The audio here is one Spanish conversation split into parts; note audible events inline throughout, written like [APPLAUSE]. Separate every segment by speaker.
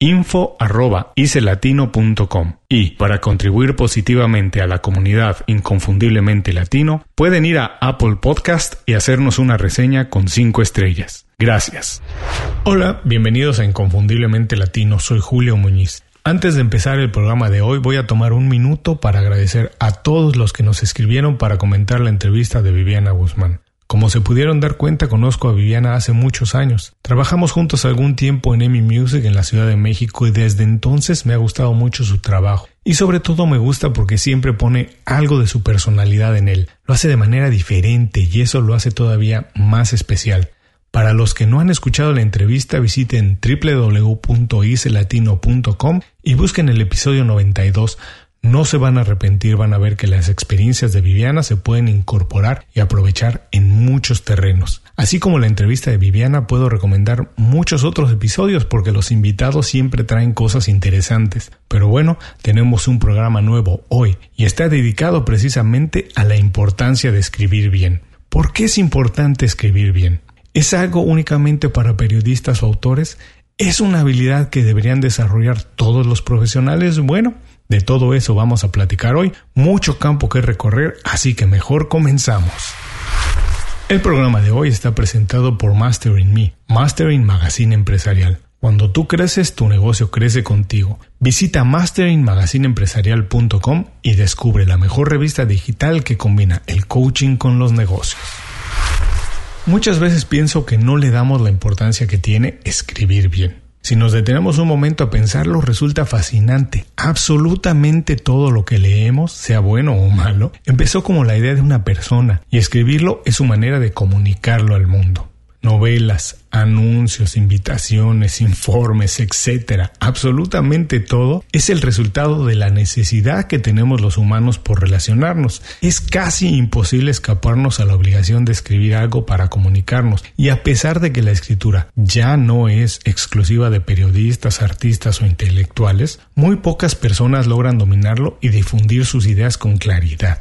Speaker 1: info.icelatino.com y para contribuir positivamente a la comunidad inconfundiblemente latino pueden ir a Apple Podcast y hacernos una reseña con 5 estrellas. Gracias. Hola, bienvenidos a Inconfundiblemente Latino, soy Julio Muñiz. Antes de empezar el programa de hoy voy a tomar un minuto para agradecer a todos los que nos escribieron para comentar la entrevista de Viviana Guzmán. Como se pudieron dar cuenta, conozco a Viviana hace muchos años. Trabajamos juntos algún tiempo en Emmy Music en la Ciudad de México y desde entonces me ha gustado mucho su trabajo. Y sobre todo me gusta porque siempre pone algo de su personalidad en él. Lo hace de manera diferente y eso lo hace todavía más especial. Para los que no han escuchado la entrevista, visiten www.icelatino.com y busquen el episodio 92 no se van a arrepentir, van a ver que las experiencias de Viviana se pueden incorporar y aprovechar en muchos terrenos. Así como la entrevista de Viviana, puedo recomendar muchos otros episodios porque los invitados siempre traen cosas interesantes. Pero bueno, tenemos un programa nuevo hoy y está dedicado precisamente a la importancia de escribir bien. ¿Por qué es importante escribir bien? ¿Es algo únicamente para periodistas o autores? ¿Es una habilidad que deberían desarrollar todos los profesionales? Bueno, de todo eso vamos a platicar hoy, mucho campo que recorrer, así que mejor comenzamos. El programa de hoy está presentado por Mastering Me, Mastering Magazine Empresarial. Cuando tú creces, tu negocio crece contigo. Visita masteringmagazineempresarial.com y descubre la mejor revista digital que combina el coaching con los negocios. Muchas veces pienso que no le damos la importancia que tiene escribir bien. Si nos detenemos un momento a pensarlo, resulta fascinante. Absolutamente todo lo que leemos, sea bueno o malo, empezó como la idea de una persona y escribirlo es su manera de comunicarlo al mundo novelas, anuncios, invitaciones, informes, etcétera, absolutamente todo es el resultado de la necesidad que tenemos los humanos por relacionarnos. Es casi imposible escaparnos a la obligación de escribir algo para comunicarnos y a pesar de que la escritura ya no es exclusiva de periodistas, artistas o intelectuales, muy pocas personas logran dominarlo y difundir sus ideas con claridad.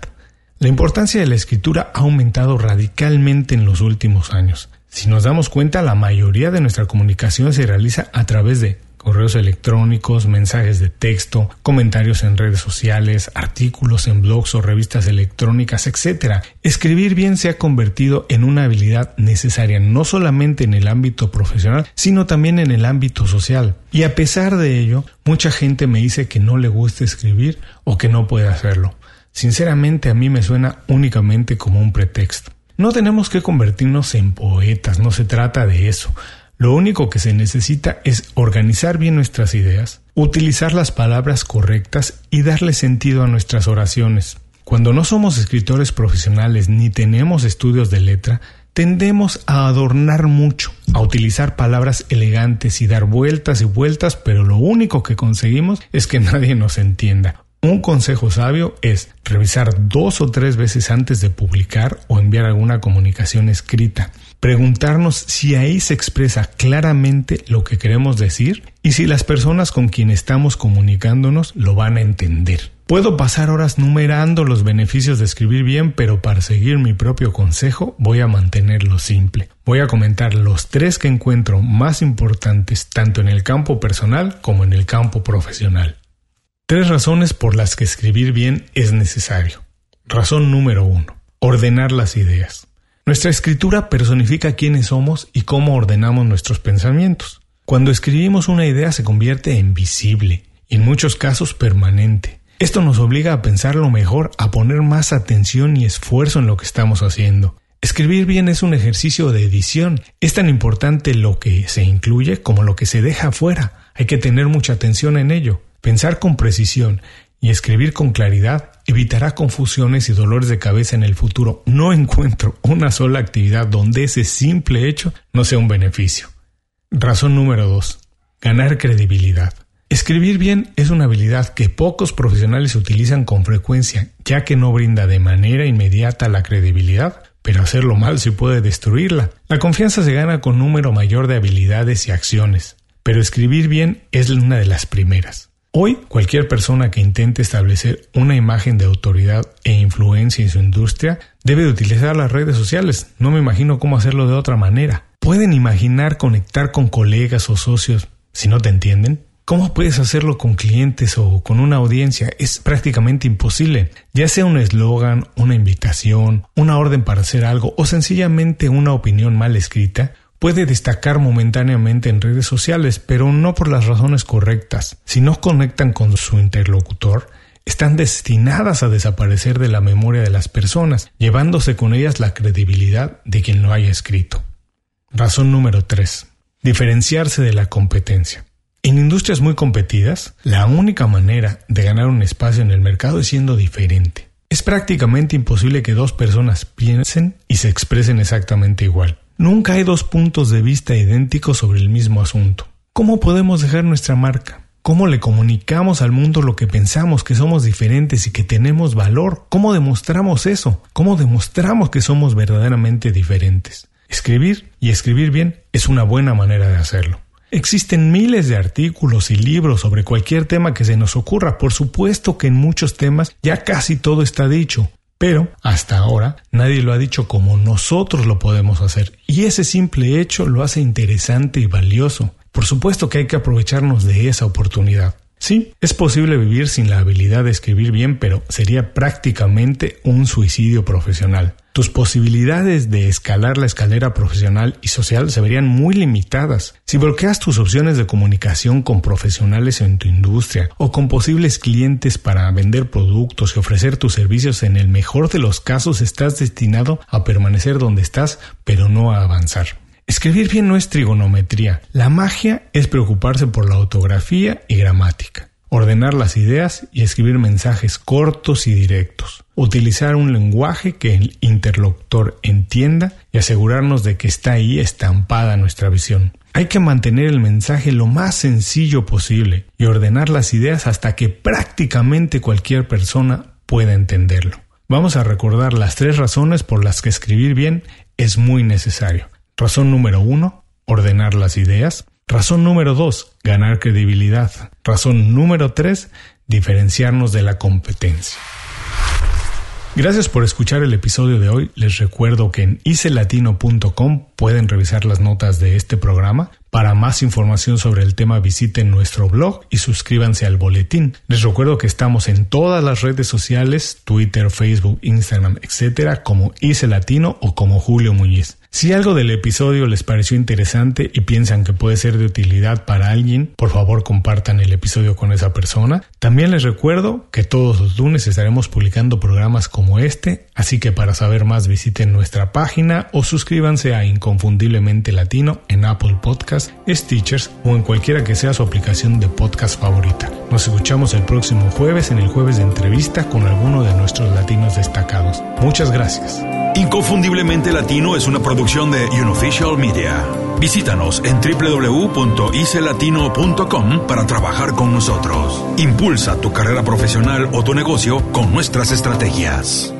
Speaker 1: La importancia de la escritura ha aumentado radicalmente en los últimos años. Si nos damos cuenta, la mayoría de nuestra comunicación se realiza a través de correos electrónicos, mensajes de texto, comentarios en redes sociales, artículos en blogs o revistas electrónicas, etc. Escribir bien se ha convertido en una habilidad necesaria no solamente en el ámbito profesional, sino también en el ámbito social. Y a pesar de ello, mucha gente me dice que no le gusta escribir o que no puede hacerlo. Sinceramente a mí me suena únicamente como un pretexto. No tenemos que convertirnos en poetas, no se trata de eso. Lo único que se necesita es organizar bien nuestras ideas, utilizar las palabras correctas y darle sentido a nuestras oraciones. Cuando no somos escritores profesionales ni tenemos estudios de letra, tendemos a adornar mucho, a utilizar palabras elegantes y dar vueltas y vueltas, pero lo único que conseguimos es que [LAUGHS] nadie nos entienda. Un consejo sabio es revisar dos o tres veces antes de publicar o enviar alguna comunicación escrita. Preguntarnos si ahí se expresa claramente lo que queremos decir y si las personas con quien estamos comunicándonos lo van a entender. Puedo pasar horas numerando los beneficios de escribir bien, pero para seguir mi propio consejo voy a mantenerlo simple. Voy a comentar los tres que encuentro más importantes tanto en el campo personal como en el campo profesional. Tres razones por las que escribir bien es necesario. Razón número uno. Ordenar las ideas. Nuestra escritura personifica quiénes somos y cómo ordenamos nuestros pensamientos. Cuando escribimos una idea se convierte en visible y en muchos casos permanente. Esto nos obliga a pensarlo mejor, a poner más atención y esfuerzo en lo que estamos haciendo. Escribir bien es un ejercicio de edición. Es tan importante lo que se incluye como lo que se deja fuera. Hay que tener mucha atención en ello. Pensar con precisión y escribir con claridad evitará confusiones y dolores de cabeza en el futuro. No encuentro una sola actividad donde ese simple hecho no sea un beneficio. Razón número 2. Ganar credibilidad. Escribir bien es una habilidad que pocos profesionales utilizan con frecuencia, ya que no brinda de manera inmediata la credibilidad, pero hacerlo mal sí puede destruirla. La confianza se gana con número mayor de habilidades y acciones, pero escribir bien es una de las primeras. Hoy, cualquier persona que intente establecer una imagen de autoridad e influencia en su industria debe de utilizar las redes sociales. No me imagino cómo hacerlo de otra manera. ¿Pueden imaginar conectar con colegas o socios si no te entienden? ¿Cómo puedes hacerlo con clientes o con una audiencia? Es prácticamente imposible. Ya sea un eslogan, una invitación, una orden para hacer algo o sencillamente una opinión mal escrita, puede destacar momentáneamente en redes sociales, pero no por las razones correctas. Si no conectan con su interlocutor, están destinadas a desaparecer de la memoria de las personas, llevándose con ellas la credibilidad de quien lo haya escrito. Razón número 3. Diferenciarse de la competencia. En industrias muy competidas, la única manera de ganar un espacio en el mercado es siendo diferente. Es prácticamente imposible que dos personas piensen y se expresen exactamente igual. Nunca hay dos puntos de vista idénticos sobre el mismo asunto. ¿Cómo podemos dejar nuestra marca? ¿Cómo le comunicamos al mundo lo que pensamos, que somos diferentes y que tenemos valor? ¿Cómo demostramos eso? ¿Cómo demostramos que somos verdaderamente diferentes? Escribir y escribir bien es una buena manera de hacerlo. Existen miles de artículos y libros sobre cualquier tema que se nos ocurra. Por supuesto que en muchos temas ya casi todo está dicho, pero hasta ahora nadie lo ha dicho como nosotros lo podemos hacer. Y ese simple hecho lo hace interesante y valioso. Por supuesto que hay que aprovecharnos de esa oportunidad. Sí, es posible vivir sin la habilidad de escribir bien, pero sería prácticamente un suicidio profesional. Tus posibilidades de escalar la escalera profesional y social se verían muy limitadas. Si bloqueas tus opciones de comunicación con profesionales en tu industria o con posibles clientes para vender productos y ofrecer tus servicios, en el mejor de los casos estás destinado a permanecer donde estás, pero no a avanzar. Escribir bien no es trigonometría. La magia es preocuparse por la ortografía y gramática, ordenar las ideas y escribir mensajes cortos y directos, utilizar un lenguaje que el interlocutor entienda y asegurarnos de que está ahí estampada nuestra visión. Hay que mantener el mensaje lo más sencillo posible y ordenar las ideas hasta que prácticamente cualquier persona pueda entenderlo. Vamos a recordar las tres razones por las que escribir bien es muy necesario. Razón número uno, ordenar las ideas. Razón número dos, ganar credibilidad. Razón número tres, diferenciarnos de la competencia. Gracias por escuchar el episodio de hoy. Les recuerdo que en icelatino.com pueden revisar las notas de este programa. Para más información sobre el tema visiten nuestro blog y suscríbanse al boletín. Les recuerdo que estamos en todas las redes sociales, Twitter, Facebook, Instagram, etcétera, como Ice Latino o como Julio Muñiz. Si algo del episodio les pareció interesante y piensan que puede ser de utilidad para alguien, por favor compartan el episodio con esa persona. También les recuerdo que todos los lunes estaremos publicando programas como este, así que para saber más visiten nuestra página o suscríbanse a Inconfundiblemente Latino en Apple Podcasts, Stitchers o en cualquiera que sea su aplicación de podcast favorita. Nos escuchamos el próximo jueves en el jueves de entrevista con alguno de nuestros latinos destacados. Muchas gracias.
Speaker 2: Inconfundiblemente Latino es una producción de Unofficial Media. Visítanos en www.icelatino.com para trabajar con nosotros. Impulsa tu carrera profesional o tu negocio con nuestras estrategias.